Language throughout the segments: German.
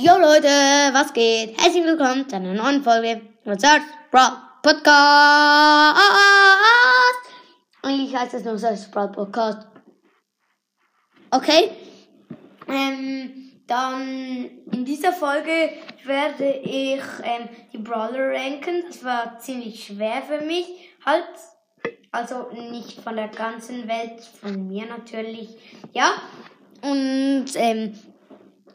Jo Leute, was geht? Herzlich willkommen zu einer neuen Folge von Search Brawl Podcast. Eigentlich heißt es nur Search Brawl Podcast. Okay. Ähm, dann in dieser Folge werde ich ähm, die Brawler ranken. Das war ziemlich schwer für mich. Halt, also nicht von der ganzen Welt, von mir natürlich. Ja. Und ähm,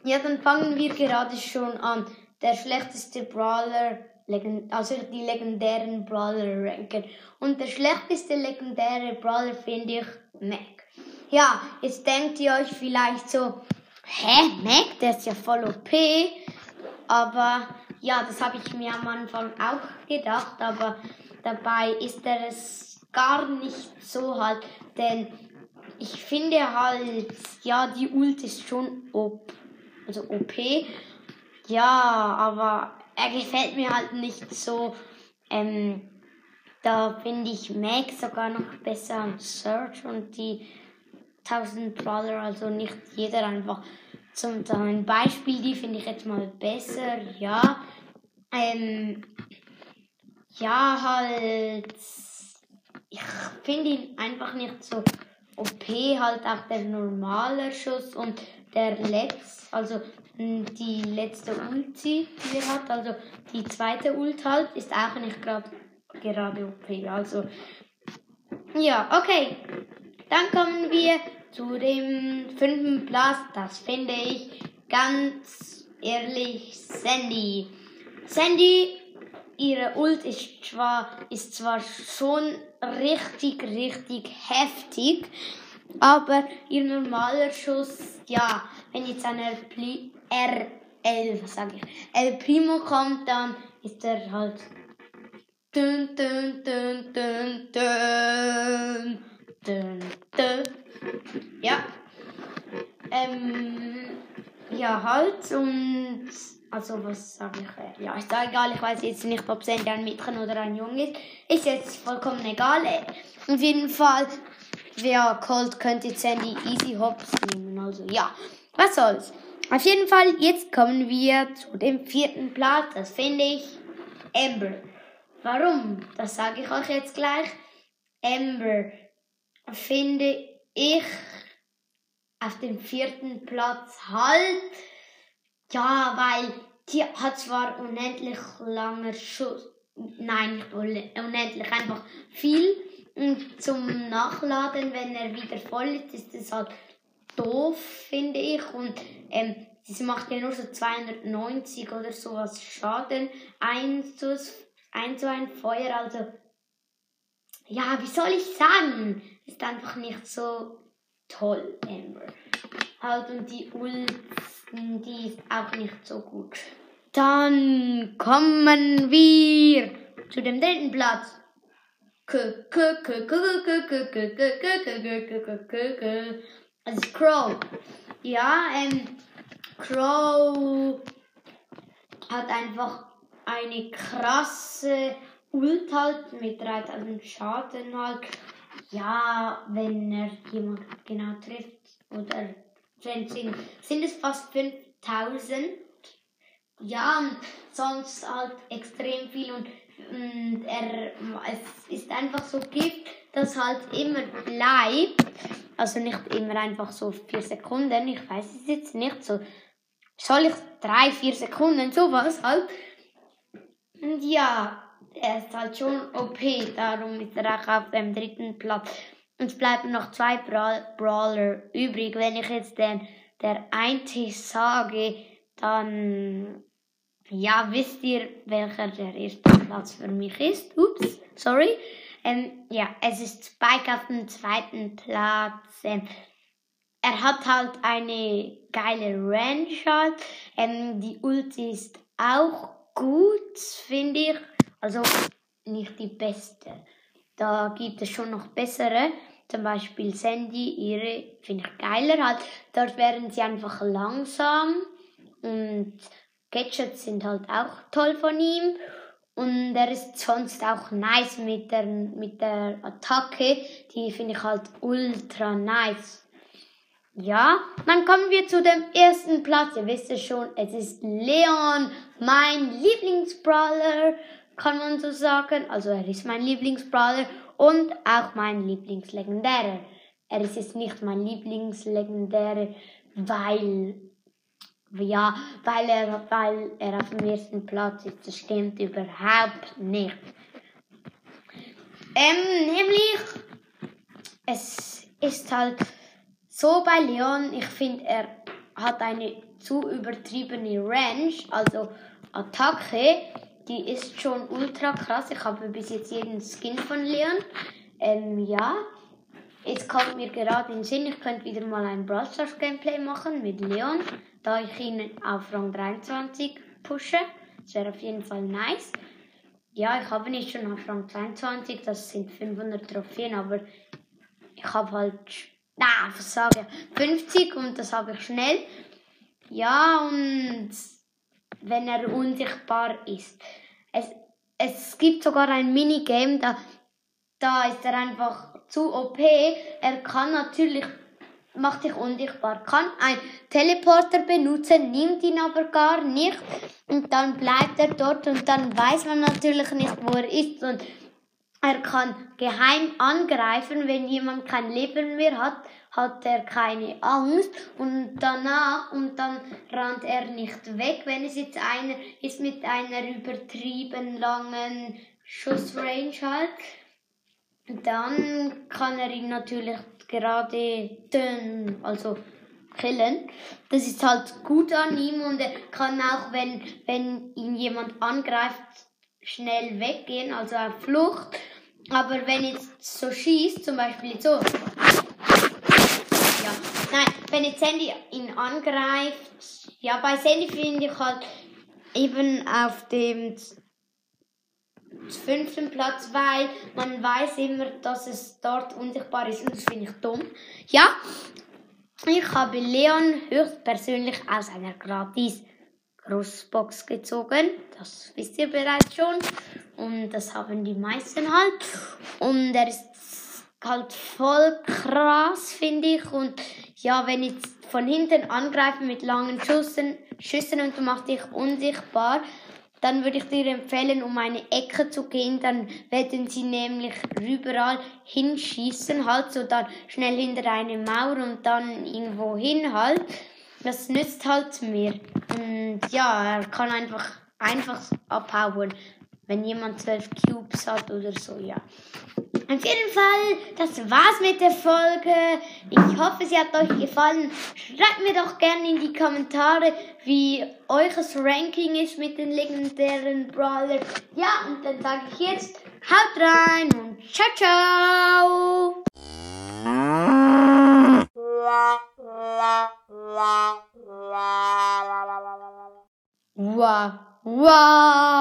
ja, dann fangen wir gerade schon an. Der schlechteste Brawler, also die legendären Brawler ranken. Und der schlechteste legendäre Brawler finde ich Mac. Ja, jetzt denkt ihr euch vielleicht so, hä, Mac, der ist ja voll OP. Aber ja, das habe ich mir am Anfang auch gedacht, aber dabei ist er es gar nicht so halt, denn ich finde halt, ja, die Ult ist schon OP also OP. Ja, aber er gefällt mir halt nicht so. Ähm, da finde ich Mac sogar noch besser als Search und die 1000 Brawler, also nicht jeder einfach. Zum Beispiel, die finde ich jetzt mal besser, ja. Ähm, ja, halt. Ich finde ihn einfach nicht so OP, halt auch der normale Schuss und der Letz, also hm, die letzte Ulti, die er hat, also die zweite Ult halt, ist auch nicht grad, gerade OP. Also, ja, okay. Dann kommen wir zu dem fünften Platz. Das finde ich ganz ehrlich Sandy. Sandy, ihre Ult ist zwar, ist zwar schon richtig, richtig heftig, aber ihr normaler Schuss, ja, wenn jetzt ein R11, was sag ich, El Primo kommt, dann ist er halt dun, dun, dun, dun, dun, dun, dun. Ja. Ähm, ja, halt und also was sage ich? Ja, ist da egal. Ich weiß jetzt nicht, ob es ein Mädchen oder ein Junge ist. Ist jetzt vollkommen egal. Auf jeden Fall wer Colt könnte Sandy easy hops nehmen. Also ja, was soll's. Auf jeden Fall, jetzt kommen wir zu dem vierten Platz. Das finde ich Amber. Warum? Das sage ich euch jetzt gleich. Amber finde ich auf dem vierten Platz halt. Ja, weil die hat zwar unendlich langer Schuss. Nein, nicht unendlich, einfach viel und zum Nachladen, wenn er wieder voll ist, ist das halt doof, finde ich. Und ähm, sie macht ja nur so 290 oder sowas Schaden. Ein zu, ein zu ein Feuer, also ja, wie soll ich sagen? Ist einfach nicht so toll, Amber. Halt, und die Ult, die ist auch nicht so gut. Dann kommen wir zu dem dritten Platz. Also Crow. Ja, ähm, Crow hat einfach eine krasse Ult halt mit 3000 Schaden halt. Ja, wenn er jemand genau trifft oder sind, sind es fast 5000. Ja, und sonst halt extrem viel und und er, es ist einfach so Gift, das halt immer bleibt. Also nicht immer einfach so vier Sekunden. Ich weiß es jetzt nicht so. Soll ich drei, vier Sekunden, sowas halt. Und ja, er ist halt schon OP, darum ist er auch auf dem dritten Platz. Und es bleiben noch zwei Brawler übrig. Wenn ich jetzt den, der eine sage, dann ja, wisst ihr, welcher der erste Platz für mich ist? Ups, sorry. Ähm, ja, es ist Spike auf dem zweiten Platz. Ähm, er hat halt eine geile Range halt. Ähm, die Ulti ist auch gut, finde ich. Also nicht die beste. Da gibt es schon noch bessere. Zum Beispiel Sandy, ihre finde ich geiler halt. Dort wären sie einfach langsam und Gadgets sind halt auch toll von ihm. Und er ist sonst auch nice mit der, mit der Attacke. Die finde ich halt ultra nice. Ja, dann kommen wir zu dem ersten Platz. Ihr wisst es schon, es ist Leon, mein Lieblingsbrawler, kann man so sagen. Also er ist mein Lieblingsbrawler und auch mein Lieblingslegendärer. Er ist jetzt nicht mein Lieblingslegendärer, weil ja, weil er, weil er auf dem ersten Platz ist. Das stimmt überhaupt nicht. Ähm, nämlich, es ist halt so bei Leon, ich finde, er hat eine zu übertriebene Range, also Attacke, die ist schon ultra krass. Ich habe bis jetzt jeden Skin von Leon. Ähm, ja. Jetzt kommt mir gerade in den Sinn, ich könnte wieder mal ein Brawl Stars Gameplay machen mit Leon, da ich ihn auf Rang 23 pushe. Das wäre auf jeden Fall nice. Ja, ich habe nicht schon auf Rang 22, das sind 500 Trophäen, aber ich habe halt na, was sage ich, 50 und das habe ich schnell. Ja, und wenn er unsichtbar ist. Es, es gibt sogar ein Minigame, da, da ist er einfach zu OP. Er kann natürlich, macht sich unsichtbar, kann ein Teleporter benutzen, nimmt ihn aber gar nicht und dann bleibt er dort und dann weiß man natürlich nicht, wo er ist und er kann geheim angreifen, wenn jemand kein Leben mehr hat, hat er keine Angst und danach und dann rannt er nicht weg, wenn es jetzt einer ist mit einer übertrieben langen Schussrange halt. Dann kann er ihn natürlich gerade dünn, also killen. Das ist halt gut an ihm und er kann auch, wenn, wenn ihn jemand angreift, schnell weggehen, also auf Flucht. Aber wenn jetzt so schießt, zum Beispiel so. Ja, nein, wenn jetzt Sandy ihn angreift, ja, bei Sandy finde ich halt eben auf dem fünften Platz, weil man weiß immer, dass es dort unsichtbar ist und das finde ich dumm. Ja, ich habe Leon höchstpersönlich aus einer gratis Großbox gezogen. Das wisst ihr bereits schon. Und das haben die meisten halt. Und er ist halt voll krass, finde ich. Und ja, wenn jetzt von hinten angreifen mit langen Schüssen, Schüssen und du machst dich unsichtbar, dann würde ich dir empfehlen, um eine Ecke zu gehen. Dann werden sie nämlich überall hinschießen, halt so dann schnell hinter eine Mauer und dann irgendwo hin halt. Das nützt halt mehr. Und ja, er kann einfach, einfach abhauen wenn jemand zwölf Cubes hat oder so, ja. Auf jeden Fall, das war's mit der Folge. Ich hoffe, sie hat euch gefallen. Schreibt mir doch gerne in die Kommentare, wie eures Ranking ist mit den legendären Brawler. Ja, und dann sage ich jetzt, haut rein und ciao, ciao. Wow, wow.